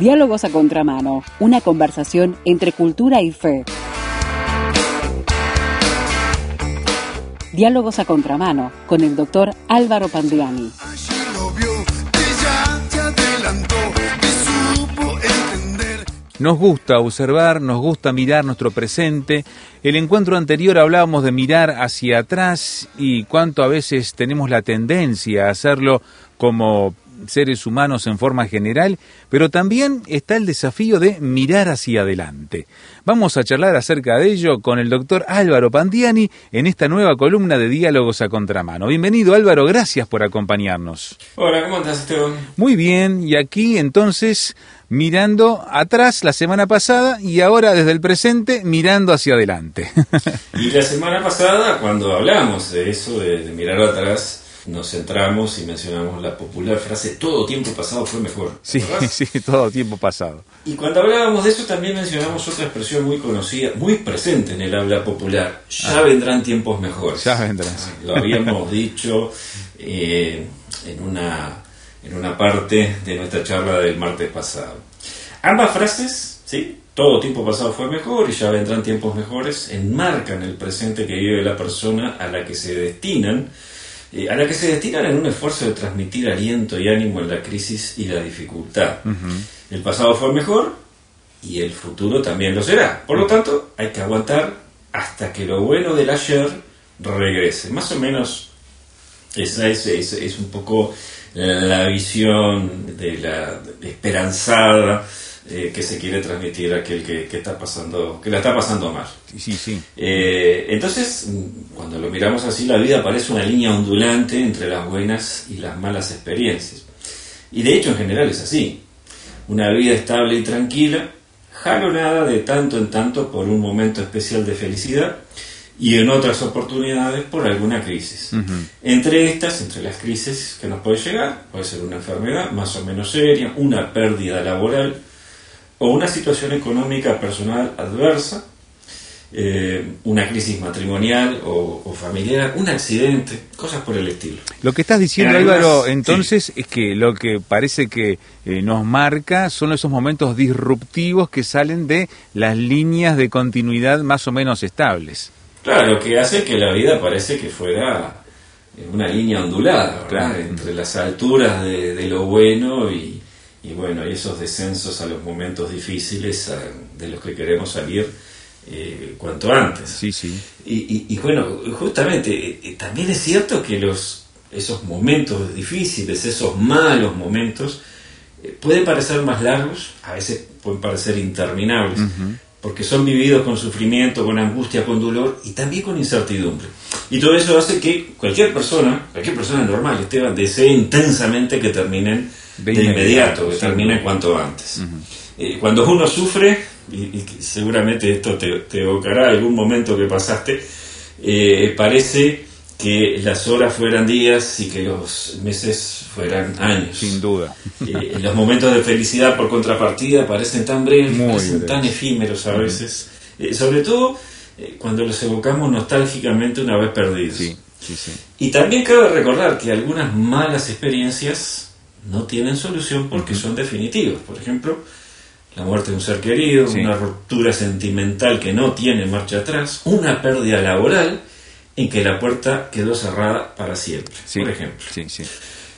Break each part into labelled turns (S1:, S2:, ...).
S1: Diálogos a contramano, una conversación entre cultura y fe. Diálogos a contramano con el doctor Álvaro Pandiani.
S2: Nos gusta observar, nos gusta mirar nuestro presente. El encuentro anterior hablábamos de mirar hacia atrás y cuánto a veces tenemos la tendencia a hacerlo como seres humanos en forma general, pero también está el desafío de mirar hacia adelante. Vamos a charlar acerca de ello con el doctor Álvaro Pandiani en esta nueva columna de Diálogos a Contramano. Bienvenido Álvaro, gracias por acompañarnos.
S3: Hola, ¿cómo estás Esteban?
S2: Muy bien, y aquí entonces mirando atrás la semana pasada y ahora desde el presente mirando hacia adelante.
S3: y la semana pasada, cuando hablamos de eso, de, mirar atrás, nos centramos y mencionamos la popular frase todo tiempo pasado fue mejor.
S2: Sí, sí, todo tiempo pasado.
S3: Y cuando hablábamos de eso también mencionamos otra expresión muy conocida, muy presente en el habla popular, ya ah. vendrán tiempos mejores.
S2: Ya vendrán.
S3: Lo habíamos dicho eh, en una en una parte de nuestra charla del martes pasado. Ambas frases, ¿sí? Todo tiempo pasado fue mejor y ya vendrán tiempos mejores, enmarcan el presente que vive la persona a la que se destinan, eh, a la que se destinan en un esfuerzo de transmitir aliento y ánimo en la crisis y la dificultad. El pasado fue mejor y el futuro también lo será. Por lo tanto, hay que aguantar hasta que lo bueno del ayer regrese. Más o menos esa es, es un poco la visión de la esperanzada eh, que se quiere transmitir a aquel que, está pasando, que la está pasando mal.
S2: Sí, sí.
S3: Eh, entonces, cuando lo miramos así, la vida parece una línea ondulante entre las buenas y las malas experiencias. Y de hecho, en general es así. Una vida estable y tranquila, jalonada de tanto en tanto por un momento especial de felicidad, y en otras oportunidades por alguna crisis. Entre estas, entre las crisis que nos puede llegar, puede ser una enfermedad más o menos seria, una pérdida laboral o una situación económica personal adversa, eh, una crisis matrimonial o, familiar, un accidente, cosas por el estilo.
S2: Lo que estás diciendo, Álvaro, entonces es que lo que parece que eh, nos marca son esos momentos disruptivos que salen de las líneas de continuidad más o menos estables.
S3: Claro, que hace que la vida parece que fuera una línea ondulada, entre las alturas de, lo bueno y, bueno, y esos descensos a los momentos difíciles de los que queremos salir eh, cuanto antes.
S2: Sí, sí.
S3: Y, bueno, justamente, eh, eh, también es cierto que los, esos momentos difíciles, esos malos momentos, pueden parecer más largos, a veces pueden parecer interminables porque son vividos con sufrimiento, con angustia, con dolor y también con incertidumbre. Y todo eso hace que cualquier persona, cualquier persona normal, Esteban, desee intensamente que terminen de, inmediato, que terminen cuanto antes. Eh, cuando uno sufre, y, seguramente esto te, evocará algún momento que pasaste, eh, parece que las horas fueran días y que los meses fueran años.
S2: Sin duda.
S3: Eh, los momentos de felicidad por contrapartida parecen tan breves, parecen tan efímeros a veces. Eh, sobre todo eh, cuando los evocamos nostálgicamente una vez perdidos.
S2: Sí, sí, sí.
S3: Y también cabe recordar que algunas malas experiencias no tienen solución porque son definitivas. Por ejemplo, la muerte de un ser querido, una ruptura sentimental que no tiene marcha atrás, una pérdida laboral en que la puerta quedó cerrada para siempre, por ejemplo.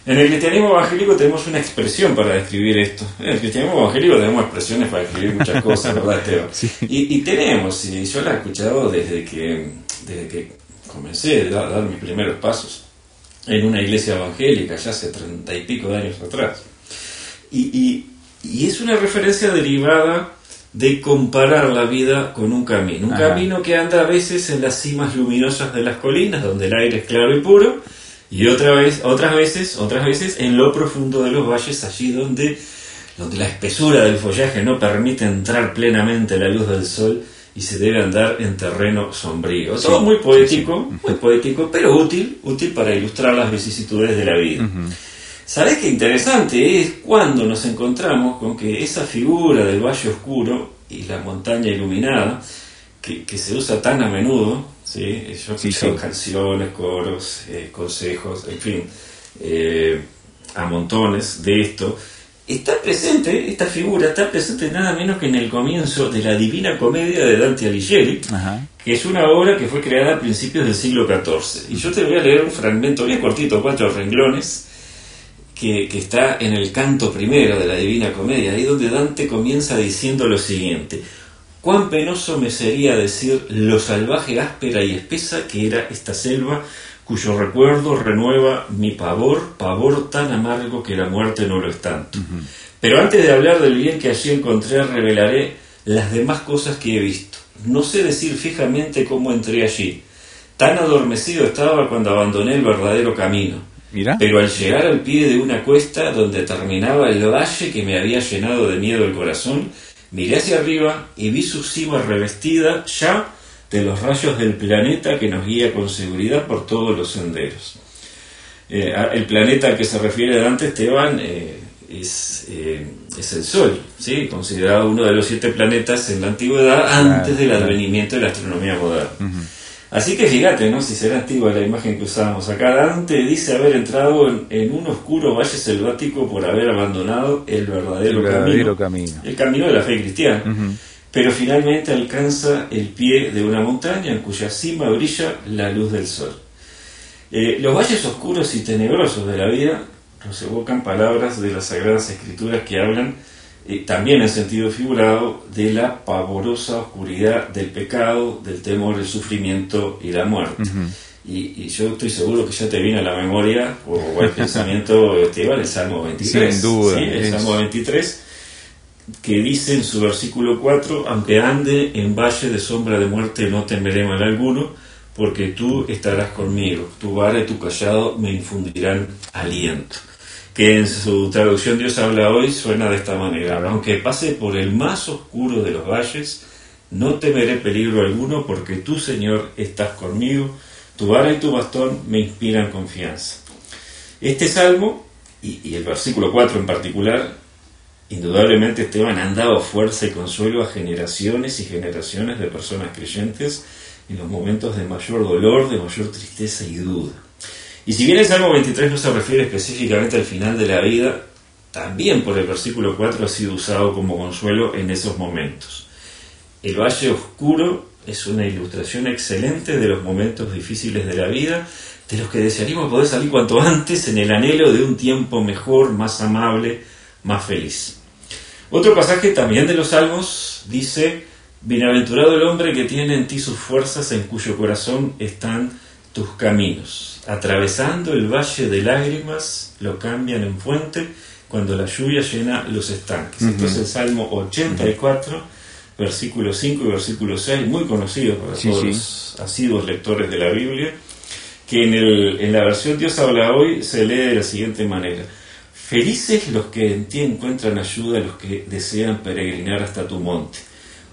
S3: En el cristianismo evangélico tenemos una expresión para describir esto. En el cristianismo evangélico tenemos expresiones para describir muchas cosas, ¿verdad, Esteban? Y, tenemos, y yo la he escuchado desde que, desde que comencé a dar, mis primeros pasos en una iglesia evangélica, ya hace treinta y pico de años atrás. Y, y es una referencia derivada de comparar la vida con un camino. Un camino que anda a veces en las cimas luminosas de las colinas, donde el aire es claro y puro, y otra vez, otras veces, otras veces en lo profundo de los valles, allí donde, donde la espesura del follaje no permite entrar plenamente la luz del sol y se debe andar en terreno sombrío. Todo muy poético, muy poético, pero útil, útil para ilustrar las vicisitudes de la vida. ¿Sabés qué interesante es cuando nos encontramos con que esa figura del valle oscuro y la montaña iluminada, que, se usa tan a menudo, ¿sí? yo canciones, coros, eh, consejos, en fin, eh, a montones de esto, está presente, esta figura está presente nada menos que en el comienzo de la Divina Comedia de Dante Alighieri, que es una obra que fue creada a principios del siglo XIV. Y yo te voy a leer un fragmento bien cortito, cuatro renglones, que, que está en el canto primero de la Divina Comedia, ahí donde Dante comienza diciendo lo siguiente. Cuán penoso me sería decir lo salvaje, áspera y espesa que era esta selva cuyo recuerdo renueva mi pavor, pavor tan amargo que la muerte no lo es tanto. Pero antes de hablar del bien que allí encontré, revelaré las demás cosas que he visto. No sé decir fijamente cómo entré allí. Tan adormecido estaba cuando abandoné el verdadero camino.
S2: Mira.
S3: Pero al llegar al pie de una cuesta donde terminaba el valle que me había llenado de miedo el corazón, miré hacia arriba y vi su cima revestida ya de los rayos del planeta que nos guía con seguridad por todos los senderos. Eh, el planeta al que se refiere Dante Esteban eh, es, eh, es, el Sol, ¿sí? considerado uno de los siete planetas en la antigüedad antes del advenimiento de la astronomía moderna. Así que fíjate, ¿no? Si será antigua la imagen que usamos acá. Dante dice haber entrado en, un oscuro valle selvático por haber abandonado el verdadero, camino, El camino de la fe cristiana pero finalmente alcanza el pie de una montaña en cuya cima brilla la luz del sol. Eh, los valles oscuros y tenebrosos de la vida nos evocan palabras de las Sagradas Escrituras que hablan, eh, también en sentido figurado, de la pavorosa oscuridad del pecado, del temor, del sufrimiento y la muerte. y, yo estoy seguro que ya te viene a la memoria o, el pensamiento, Esteban, el Salmo 23.
S2: Sin duda.
S3: El Salmo 23 que dice en su versículo 4, aunque ande en valle de sombra de muerte no temeré mal alguno, porque tú estarás conmigo, tu vara y tu callado me infundirán aliento. Que en su traducción Dios habla hoy suena de esta manera, aunque pase por el más oscuro de los valles, no temeré peligro alguno, porque tú, Señor, estás conmigo, tu vara y tu bastón me inspiran confianza. Este salmo, y, y el versículo 4 en particular, Indudablemente Esteban han dado fuerza y consuelo a generaciones y generaciones de personas creyentes en los momentos de mayor dolor, de mayor tristeza y duda. Y si bien el Salmo 23 no se refiere específicamente al final de la vida, también por el versículo 4 ha sido usado como consuelo en esos momentos. El valle oscuro es una ilustración excelente de los momentos difíciles de la vida, de los que desearíamos poder salir cuanto antes en el anhelo de un tiempo mejor, más amable, más feliz. Otro pasaje también de los Salmos dice, Bienaventurado el hombre que tiene en ti sus fuerzas, en cuyo corazón están tus caminos. Atravesando el valle de lágrimas, lo cambian en fuente cuando la lluvia llena los estanques. Entonces el Salmo 84, versículo 5 y versículo 6, muy conocido para todos los asiduos lectores de la Biblia, que en, el, en la versión Dios habla hoy se lee de la siguiente manera. Felices los que en ti encuentran ayuda, los que desean peregrinar hasta tu monte.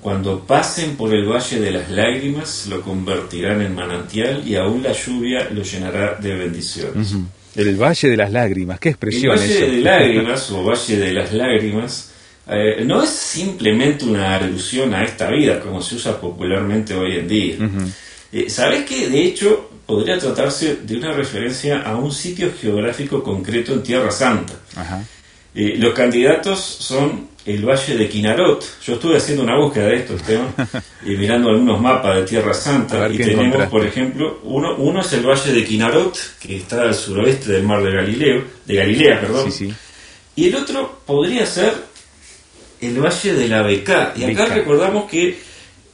S3: Cuando pasen por el valle de las lágrimas, lo convertirán en manantial y aún la lluvia lo llenará de bendiciones.
S2: El valle de las lágrimas, qué expresión
S3: El valle de lágrimas o valle de las lágrimas eh, no es simplemente una alusión a esta vida, como se usa popularmente hoy en día. Eh, ¿Sabes que de hecho podría tratarse de una referencia a un sitio geográfico concreto en Tierra Santa? Eh, los candidatos son el Valle de Quinarot. Yo estuve haciendo una búsqueda de esto, Esteban, y mirando algunos mapas de Tierra Santa. Y tenemos, por ejemplo, uno, uno es el Valle de Quinarot, que está al suroeste del mar de Galileo, de Galilea, perdón. Y el otro podría ser el Valle de la Beca. Y acá recordamos que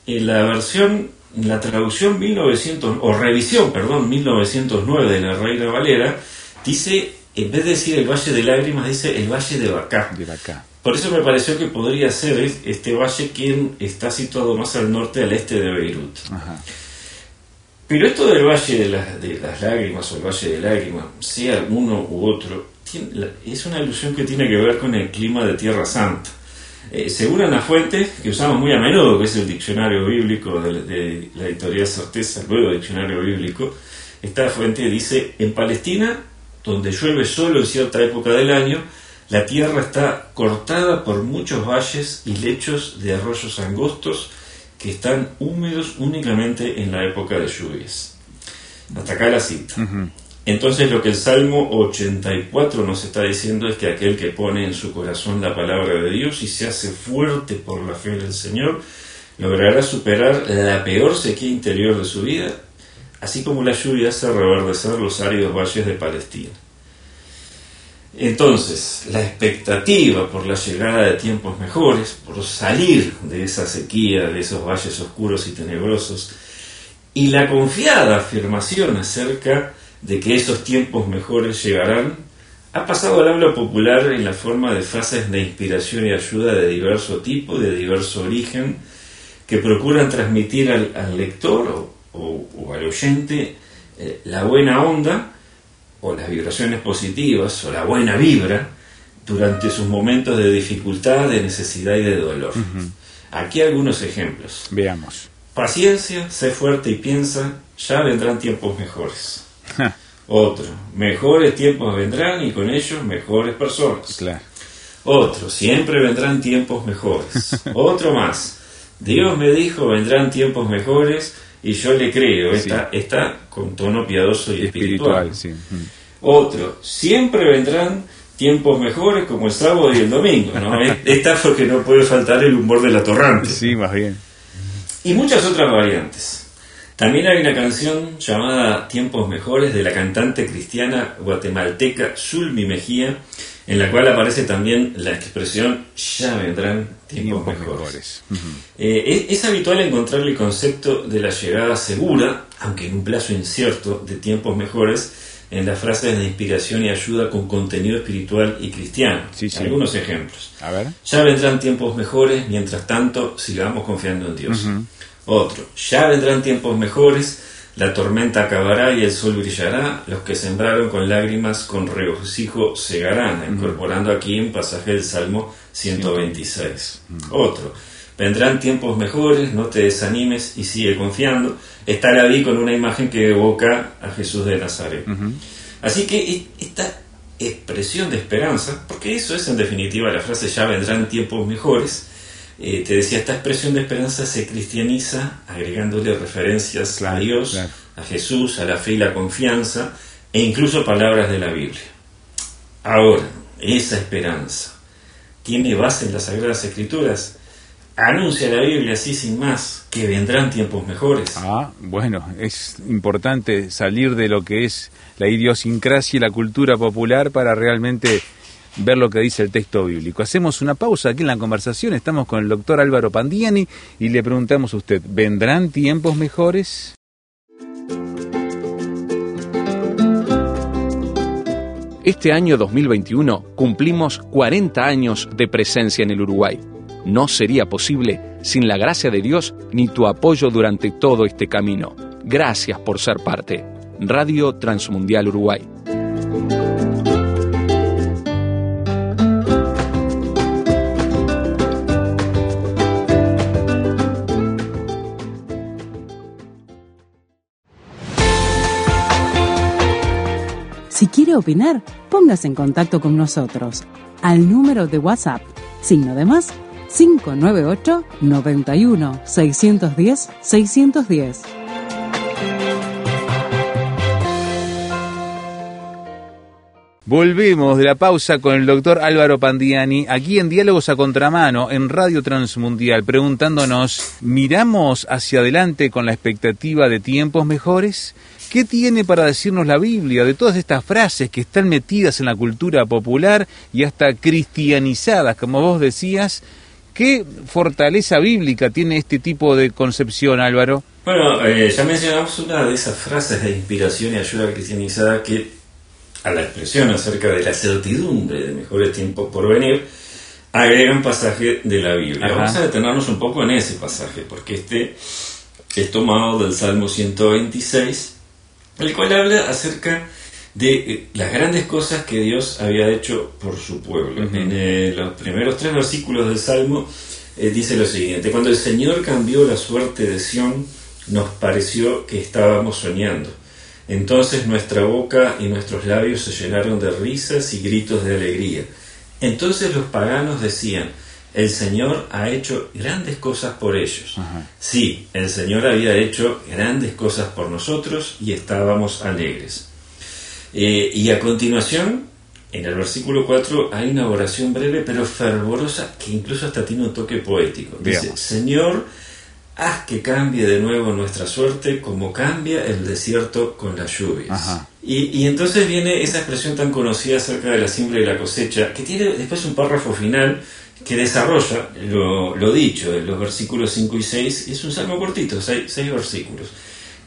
S3: en la versión la traducción 1900, o revisión, perdón, 1909 de la Reina Valera, dice, en vez de decir el Valle de Lágrimas, dice el Valle de Bacá.
S2: De Bacá.
S3: Por eso me pareció que podría ser este valle quien está situado más al norte, al este de Beirut. Pero esto del Valle de, de, las Lágrimas o el Valle de Lágrimas, sea uno u otro, es una alusión que tiene que ver con el clima de Tierra Santa. Eh, según una fuente que usamos muy a menudo, que es el diccionario bíblico de, la editorial Certeza, el nuevo diccionario bíblico, esta fuente dice, en Palestina, donde llueve solo en cierta época del año, la tierra está cortada por muchos valles y lechos de arroyos angostos que están húmedos únicamente en la época de lluvias. Hasta acá la cita. Entonces lo que el Salmo 84 nos está diciendo es que aquel que pone en su corazón la palabra de Dios y se hace fuerte por la fe del Señor, logrará superar la peor sequía interior de su vida, así como la lluvia hace reverdecer los áridos valles de Palestina. Entonces, la expectativa por la llegada de tiempos mejores, por salir de esa sequía, de esos valles oscuros y tenebrosos, y la confiada afirmación acerca de que esos tiempos mejores llegarán, ha pasado al habla popular en la forma de frases de inspiración y ayuda de diverso tipo, de diverso origen, que procuran transmitir al, lector o, al oyente eh, la buena onda o las vibraciones positivas o la buena vibra durante sus momentos de dificultad, de necesidad y de dolor. Aquí algunos ejemplos.
S2: Veamos.
S3: Paciencia, sé fuerte y piensa, ya vendrán tiempos mejores. Otro, mejores tiempos vendrán y con ellos mejores personas.
S2: Claro.
S3: Otro, siempre vendrán tiempos mejores. Otro más, Dios me dijo vendrán tiempos mejores y yo le creo. Está, está con tono piadoso y espiritual. Otro, siempre vendrán tiempos mejores como el sábado y el domingo. ¿no? Esta porque no puede faltar el humor de la torrante.
S2: Sí, más bien.
S3: Y muchas otras variantes. También hay una canción llamada Tiempos Mejores de la cantante cristiana guatemalteca Zulmi Mejía, en la cual aparece también la expresión ya vendrán tiempos, mejores. Eh, es, habitual encontrar el concepto de la llegada segura, aunque en un plazo incierto, de tiempos mejores en las frases de inspiración y ayuda con contenido espiritual y cristiano. Algunos ejemplos.
S2: A ver.
S3: Ya vendrán tiempos mejores, mientras tanto sigamos confiando en Dios. Otro, ya vendrán tiempos mejores, la tormenta acabará y el sol brillará, los que sembraron con lágrimas con regocijo segarán, incorporando aquí un pasaje del Salmo 126. Otro, vendrán tiempos mejores, no te desanimes y sigue confiando. Está David con una imagen que evoca a Jesús de Nazaret. Así que esta expresión de esperanza, porque eso es en definitiva la frase ya vendrán tiempos mejores, eh, te decía, esta expresión de esperanza se cristianiza agregándole referencias a Dios, a Jesús, a la fe y la confianza, e incluso palabras de la Biblia. Ahora, esa esperanza tiene base en las Sagradas Escrituras. Anuncia la Biblia así sin más que vendrán tiempos mejores.
S2: Ah, bueno, es importante salir de lo que es la idiosincrasia y la cultura popular para realmente ver lo que dice el texto bíblico. Hacemos una pausa aquí en la conversación, estamos con el doctor Álvaro Pandiani y le preguntamos a usted, ¿vendrán tiempos mejores?
S4: Este año 2021 cumplimos 40 años de presencia en el Uruguay. No sería posible sin la gracia de Dios ni tu apoyo durante todo este camino. Gracias por ser parte. Radio Transmundial Uruguay.
S1: Si quiere opinar, póngase en contacto con nosotros al número de WhatsApp, signo de más 598 91 610 610.
S2: Volvemos de la pausa con el doctor Álvaro Pandiani, aquí en Diálogos a Contramano, en Radio Transmundial, preguntándonos, ¿miramos hacia adelante con la expectativa de tiempos mejores? ¿Qué tiene para decirnos la Biblia de todas estas frases que están metidas en la cultura popular y hasta cristianizadas, como vos decías? ¿Qué fortaleza bíblica tiene este tipo de concepción, Álvaro?
S3: Bueno, eh, ya mencionamos una de esas frases de inspiración y ayuda cristianizada que, a la expresión acerca de la certidumbre de mejores tiempos por venir, agrega un pasaje de la Biblia. Vamos a detenernos un poco en ese pasaje, porque este es tomado del Salmo 126 el cual habla acerca de eh, las grandes cosas que Dios había hecho por su pueblo. En eh, los primeros tres versículos del Salmo eh, dice lo siguiente, cuando el Señor cambió la suerte de Sión, nos pareció que estábamos soñando. Entonces nuestra boca y nuestros labios se llenaron de risas y gritos de alegría. Entonces los paganos decían, el Señor ha hecho grandes cosas por ellos. Sí, el Señor había hecho grandes cosas por nosotros y estábamos alegres. Eh, y a continuación, en el versículo 4, hay una oración breve pero fervorosa que incluso hasta tiene un toque poético. Dice, Señor, haz que cambie de nuevo nuestra suerte como cambia el desierto con las lluvias. Y, y, entonces viene esa expresión tan conocida acerca de la siembra y la cosecha, que tiene después un párrafo final que desarrolla lo, lo dicho en los versículos 5 y 6. Es un salmo cortito, seis, seis versículos.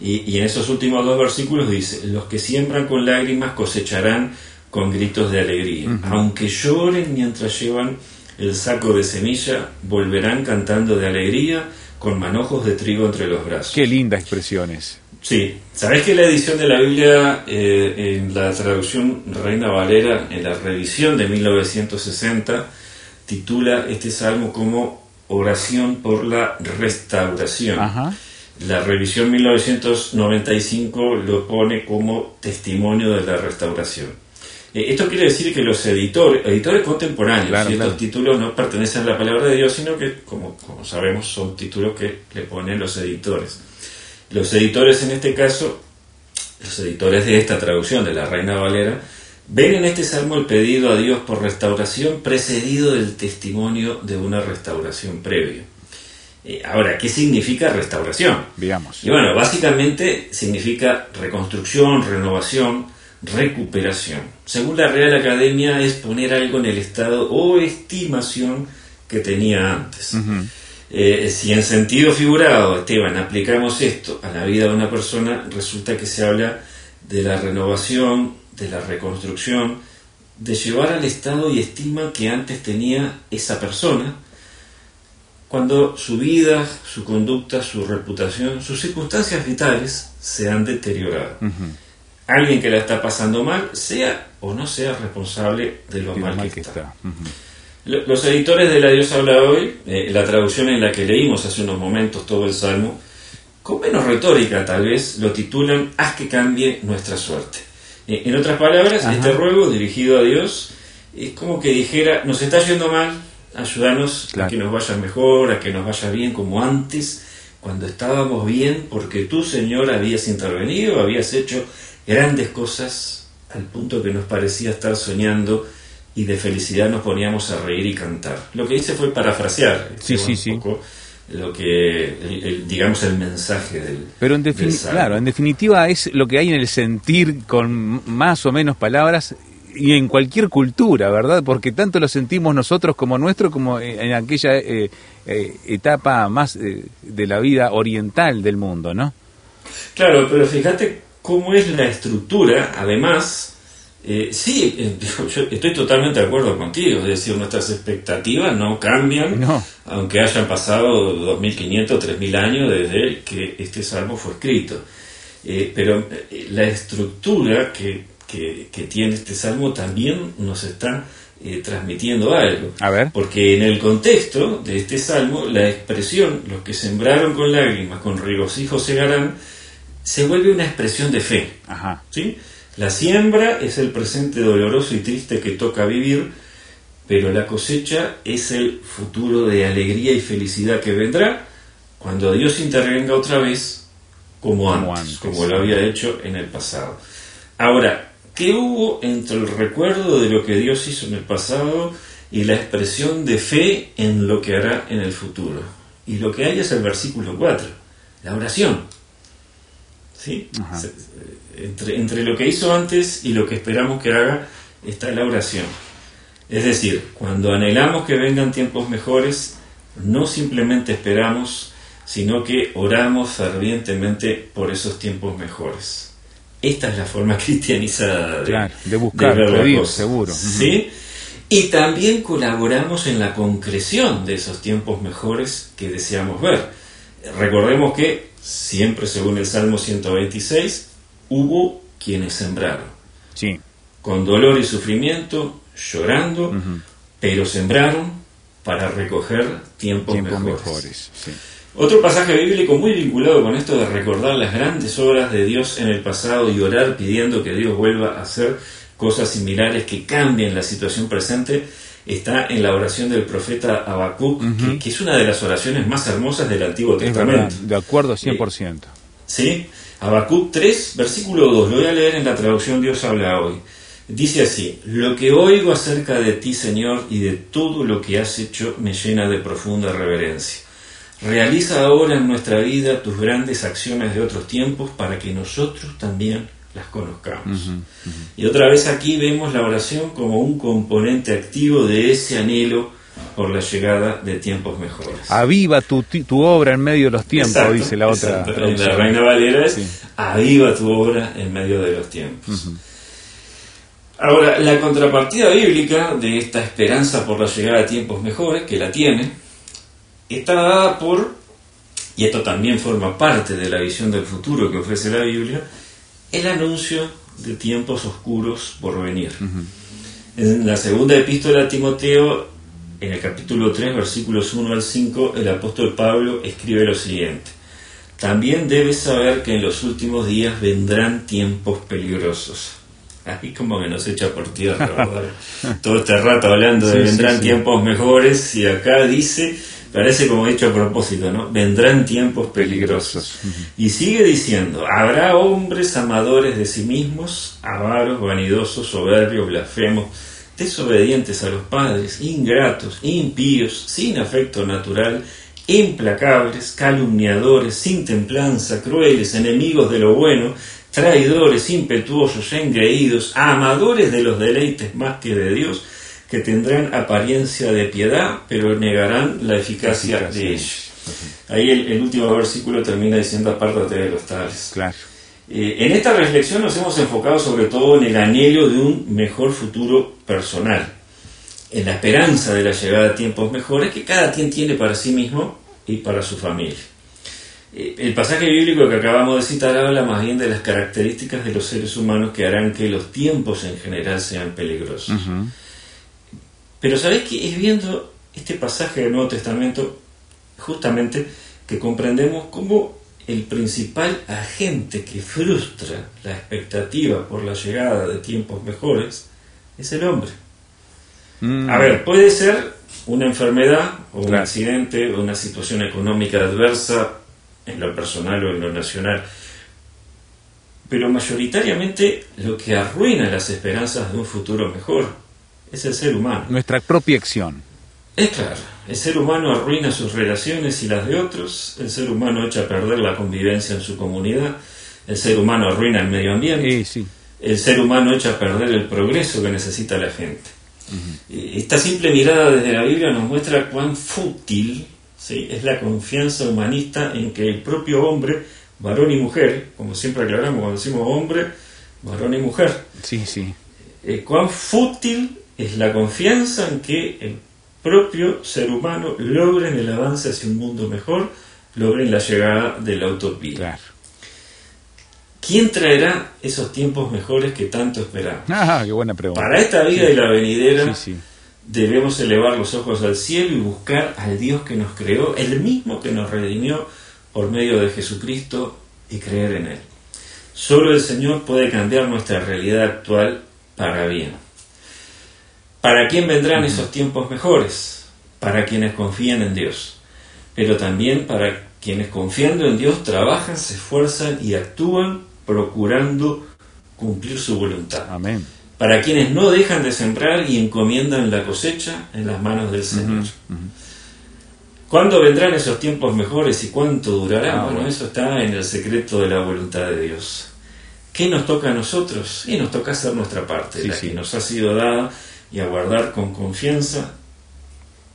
S3: Y, y, en esos últimos dos versículos dice, los que siembran con lágrimas cosecharán con gritos de alegría. Aunque lloren mientras llevan el saco de semilla, volverán cantando de alegría con manojos de trigo entre los brazos.
S2: Qué lindas expresiones.
S3: Sí, ¿sabés que la edición de la Biblia eh, en la traducción Reina Valera, en la revisión de 1960, titula este salmo como Oración por la Restauración? La revisión 1995 lo pone como testimonio de la restauración. Eh, esto quiere decir que los editores, editores contemporáneos, estos títulos no pertenecen a la palabra de Dios, sino que, como, como sabemos, son títulos que le ponen los editores. Los editores, en este caso, los editores de esta traducción de la Reina Valera, ven en este salmo el pedido a Dios por restauración precedido del testimonio de una restauración previa. Eh, ahora, ¿qué significa restauración?
S2: Veamos.
S3: Y bueno, básicamente significa reconstrucción, renovación, recuperación. Según la Real Academia es poner algo en el estado o estimación que tenía antes. Eh, si en sentido figurado, Esteban, aplicamos esto a la vida de una persona, resulta que se habla de la renovación, de la reconstrucción, de llevar al estado y estima que antes tenía esa persona, cuando su vida, su conducta, su reputación, sus circunstancias vitales se han deteriorado alguien que la está pasando mal, sea o no sea responsable de lo mal, que, está. Los editores de La Dios habla hoy, eh, la traducción en la que leímos hace unos momentos todo el Salmo, con menos retórica tal vez, lo titulan Haz que cambie nuestra suerte. Eh, en otras palabras, este ruego dirigido a Dios es como que dijera, nos está yendo mal, ayúdanos a que nos vaya mejor, a que nos vaya bien como antes, cuando estábamos bien, porque tú, Señor, habías intervenido, habías hecho grandes cosas al punto que nos parecía estar soñando y de felicidad nos poníamos a reír y cantar. Lo que hice fue parafrasear
S2: sí, sí, sí.
S3: Lo que, digamos, el mensaje del.
S2: Pero en, claro, en definitiva es lo que hay en el sentir con más o menos palabras y en cualquier cultura, ¿verdad? Porque tanto lo sentimos nosotros como nuestro, como en aquella eh, eh, etapa más eh, de la vida oriental del mundo, ¿no?
S3: Claro, pero fíjate cómo es la estructura, además, eh, sí, eh, yo estoy totalmente de acuerdo contigo, es decir, nuestras expectativas no cambian, aunque hayan pasado 2.500, 3.000 años desde que este salmo fue escrito. Eh, pero la estructura que, que, tiene este salmo también nos está transmitiendo algo.
S2: A ver.
S3: Porque en el contexto de este salmo, la expresión, los que sembraron con lágrimas, con regocijo segarán, se vuelve una expresión de fe. ¿sí? La siembra es el presente doloroso y triste que toca vivir, pero la cosecha es el futuro de alegría y felicidad que vendrá cuando Dios intervenga otra vez como, antes, como lo había hecho en el pasado. Ahora, ¿qué hubo entre el recuerdo de lo que Dios hizo en el pasado y la expresión de fe en lo que hará en el futuro? Y lo que hay es el versículo 4, la oración. ¿Sí? Entre, entre lo que hizo antes y lo que esperamos que haga está la oración. Es decir, cuando anhelamos que vengan tiempos mejores, no simplemente esperamos, sino que oramos fervientemente por esos tiempos mejores. Esta es la forma cristianizada
S2: de, buscar, ver seguro.
S3: ¿Sí? Y también colaboramos en la concreción de esos tiempos mejores que deseamos ver. Recordemos que siempre según el Salmo 126, hubo quienes sembraron.
S2: Sí.
S3: Con dolor y sufrimiento, llorando, pero sembraron para recoger tiempos, mejores. Otro pasaje bíblico muy vinculado con esto de recordar las grandes obras de Dios en el pasado y orar pidiendo que Dios vuelva a hacer cosas similares que cambien la situación presente está en la oración del profeta Habacuc, que, es una de las oraciones más hermosas del Antiguo Testamento.
S2: de acuerdo 100%.
S3: ¿Sí? Habacuc 3, versículo 2, lo voy a leer en la traducción Dios habla hoy. Dice así, lo que oigo acerca de ti, Señor, y de todo lo que has hecho me llena de profunda reverencia. Realiza ahora en nuestra vida tus grandes acciones de otros tiempos para que nosotros también las conozcamos. Y otra vez aquí vemos la oración como un componente activo de ese anhelo por la llegada de tiempos mejores.
S2: Aviva tu, tu obra en medio de los tiempos, dice la otra.
S3: La Reina Valera es aviva tu obra en medio de los tiempos. Ahora, la contrapartida bíblica de esta esperanza por la llegada de tiempos mejores, que la tiene, está dada por, y esto también forma parte de la visión del futuro que ofrece la Biblia, el anuncio de tiempos oscuros por venir. En la segunda epístola a Timoteo, en el capítulo 3, versículos 1 al 5, el apóstol Pablo escribe lo siguiente. También debes saber que en los últimos días vendrán tiempos peligrosos. Aquí como que nos echa por tierra, Todo este rato hablando de vendrán tiempos mejores y acá dice Parece como hecho a propósito, ¿no? Vendrán tiempos peligrosos. Y sigue diciendo, habrá hombres amadores de sí mismos, avaros, vanidosos, soberbios, blasfemos, desobedientes a los padres, ingratos, impíos, sin afecto natural, implacables, calumniadores, sin templanza, crueles, enemigos de lo bueno, traidores, impetuosos, engreídos, amadores de los deleites más que de Dios, que tendrán apariencia de piedad, pero negarán la eficacia, de ellos. Ahí el, último versículo termina diciendo apártate de los tales.
S2: Claro.
S3: Eh, en esta reflexión nos hemos enfocado sobre todo en el anhelo de un mejor futuro personal, en la esperanza de la llegada de tiempos mejores que cada quien tiene para sí mismo y para su familia. Eh, el pasaje bíblico que acabamos de citar habla más bien de las características de los seres humanos que harán que los tiempos en general sean peligrosos. Pero sabéis que es viendo este pasaje del Nuevo Testamento justamente que comprendemos cómo el principal agente que frustra la expectativa por la llegada de tiempos mejores es el hombre. Mm. A ver, puede ser una enfermedad o un accidente o una situación económica adversa en lo personal o en lo nacional. Pero mayoritariamente lo que arruina las esperanzas de un futuro mejor es el ser humano.
S2: Nuestra propia acción.
S3: Es claro, el ser humano arruina sus relaciones y las de otros, el ser humano echa a perder la convivencia en su comunidad, el ser humano arruina el medio ambiente, el ser humano echa a perder el progreso que necesita la gente. Esta simple mirada desde la Biblia nos muestra cuán fútil ¿sí? es la confianza humanista en que el propio hombre, varón y mujer, como siempre aclaramos cuando decimos hombre, varón y mujer,
S2: sí, sí.
S3: Eh, cuán fútil es la confianza en que el propio ser humano logre el avance hacia un mundo mejor, logren la llegada de la utopía. ¿Quién traerá esos tiempos mejores que tanto esperamos?
S2: Ah, qué buena pregunta.
S3: Para esta vida y la venidera debemos elevar los ojos al cielo y buscar al Dios que nos creó, el mismo que nos redimió por medio de Jesucristo y creer en Él. Solo el Señor puede cambiar nuestra realidad actual para bien. ¿Para quién vendrán esos tiempos mejores? Para quienes confían en Dios, pero también para quienes confiando en Dios trabajan, se esfuerzan y actúan procurando cumplir su voluntad.
S2: Amén.
S3: Para quienes no dejan de sembrar y encomiendan la cosecha en las manos del Señor. ¿Cuándo vendrán esos tiempos mejores y cuánto durará? Ah, bueno, eso está en el secreto de la voluntad de Dios. ¿Qué nos toca a nosotros? Y nos toca hacer nuestra parte, la que nos ha sido dada y aguardar con confianza,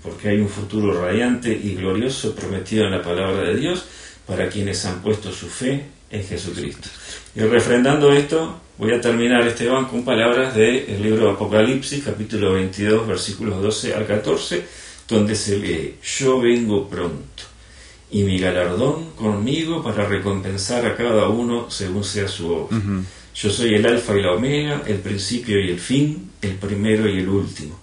S3: porque hay un futuro radiante y glorioso prometido en la palabra de Dios para quienes han puesto su fe en Jesucristo. Y refrendando esto, voy a terminar este van con palabras del libro de Apocalipsis, capítulo 22, versículos 12 al 14, donde se lee, yo vengo pronto, y mi galardón conmigo para recompensar a cada uno según sea su obra. Yo soy el alfa y la omega, el principio y el fin, el primero y el último.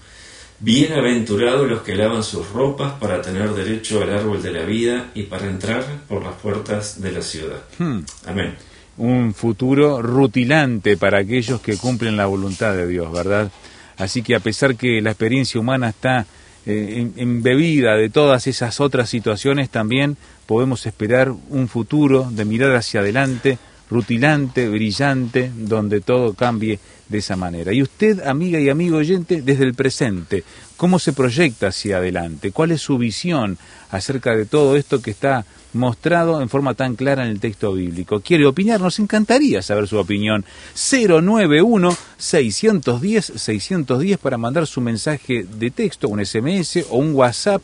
S3: Bienaventurados los que lavan sus ropas para tener derecho al árbol de la vida y para entrar por las puertas de la ciudad. Hmm. Amén.
S2: Un futuro rutilante para aquellos que cumplen la voluntad de Dios, ¿verdad? Así que a pesar que la experiencia humana está eh, embebida de todas esas otras situaciones, también podemos esperar un futuro de mirar hacia adelante rutilante, brillante, donde todo cambie de esa manera. Y usted, amiga y amigo oyente, desde el presente, ¿cómo se proyecta hacia adelante? ¿Cuál es su visión acerca de todo esto que está mostrado en forma tan clara en el texto bíblico? ¿Quiere opinar? Nos encantaría saber su opinión. 091-610-610 para mandar su mensaje de texto, un SMS o un WhatsApp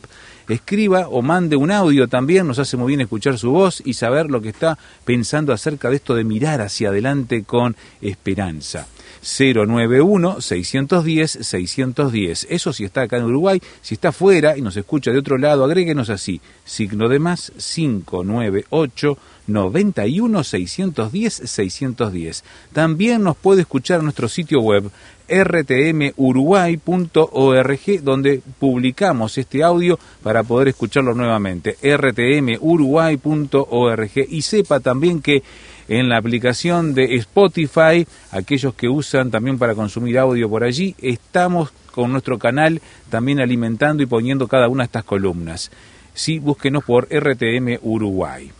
S2: escriba o mande un audio también, nos hace muy bien escuchar su voz y saber lo que está pensando acerca de esto de mirar hacia adelante con esperanza. 091-610-610. Eso si está acá en Uruguay, si está fuera y nos escucha de otro lado, agréguenos así, signo de más 598 91 610 610. También nos puede escuchar en nuestro sitio web rtmuruguay.org donde publicamos este audio para poder escucharlo nuevamente. rtmuruguay.org y sepa también que en la aplicación de Spotify, aquellos que usan también para consumir audio por allí, estamos con nuestro canal también alimentando y poniendo cada una de estas columnas. Sí, búsquenos por RTM Uruguay.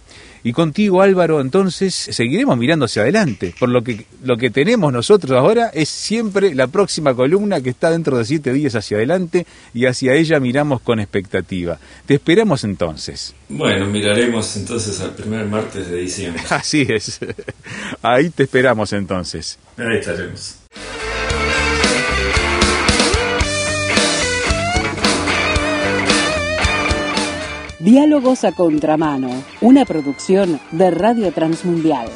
S2: Y contigo, Álvaro, entonces seguiremos mirando hacia adelante. Por lo que lo que tenemos nosotros ahora es siempre la próxima columna que está dentro de siete días hacia adelante y hacia ella miramos con expectativa. Te esperamos entonces.
S3: Bueno, miraremos entonces al primer martes de diciembre.
S2: Así es. Ahí te esperamos entonces.
S3: Ahí estaremos.
S1: Diálogos a Contramano, una producción de Radio Transmundial.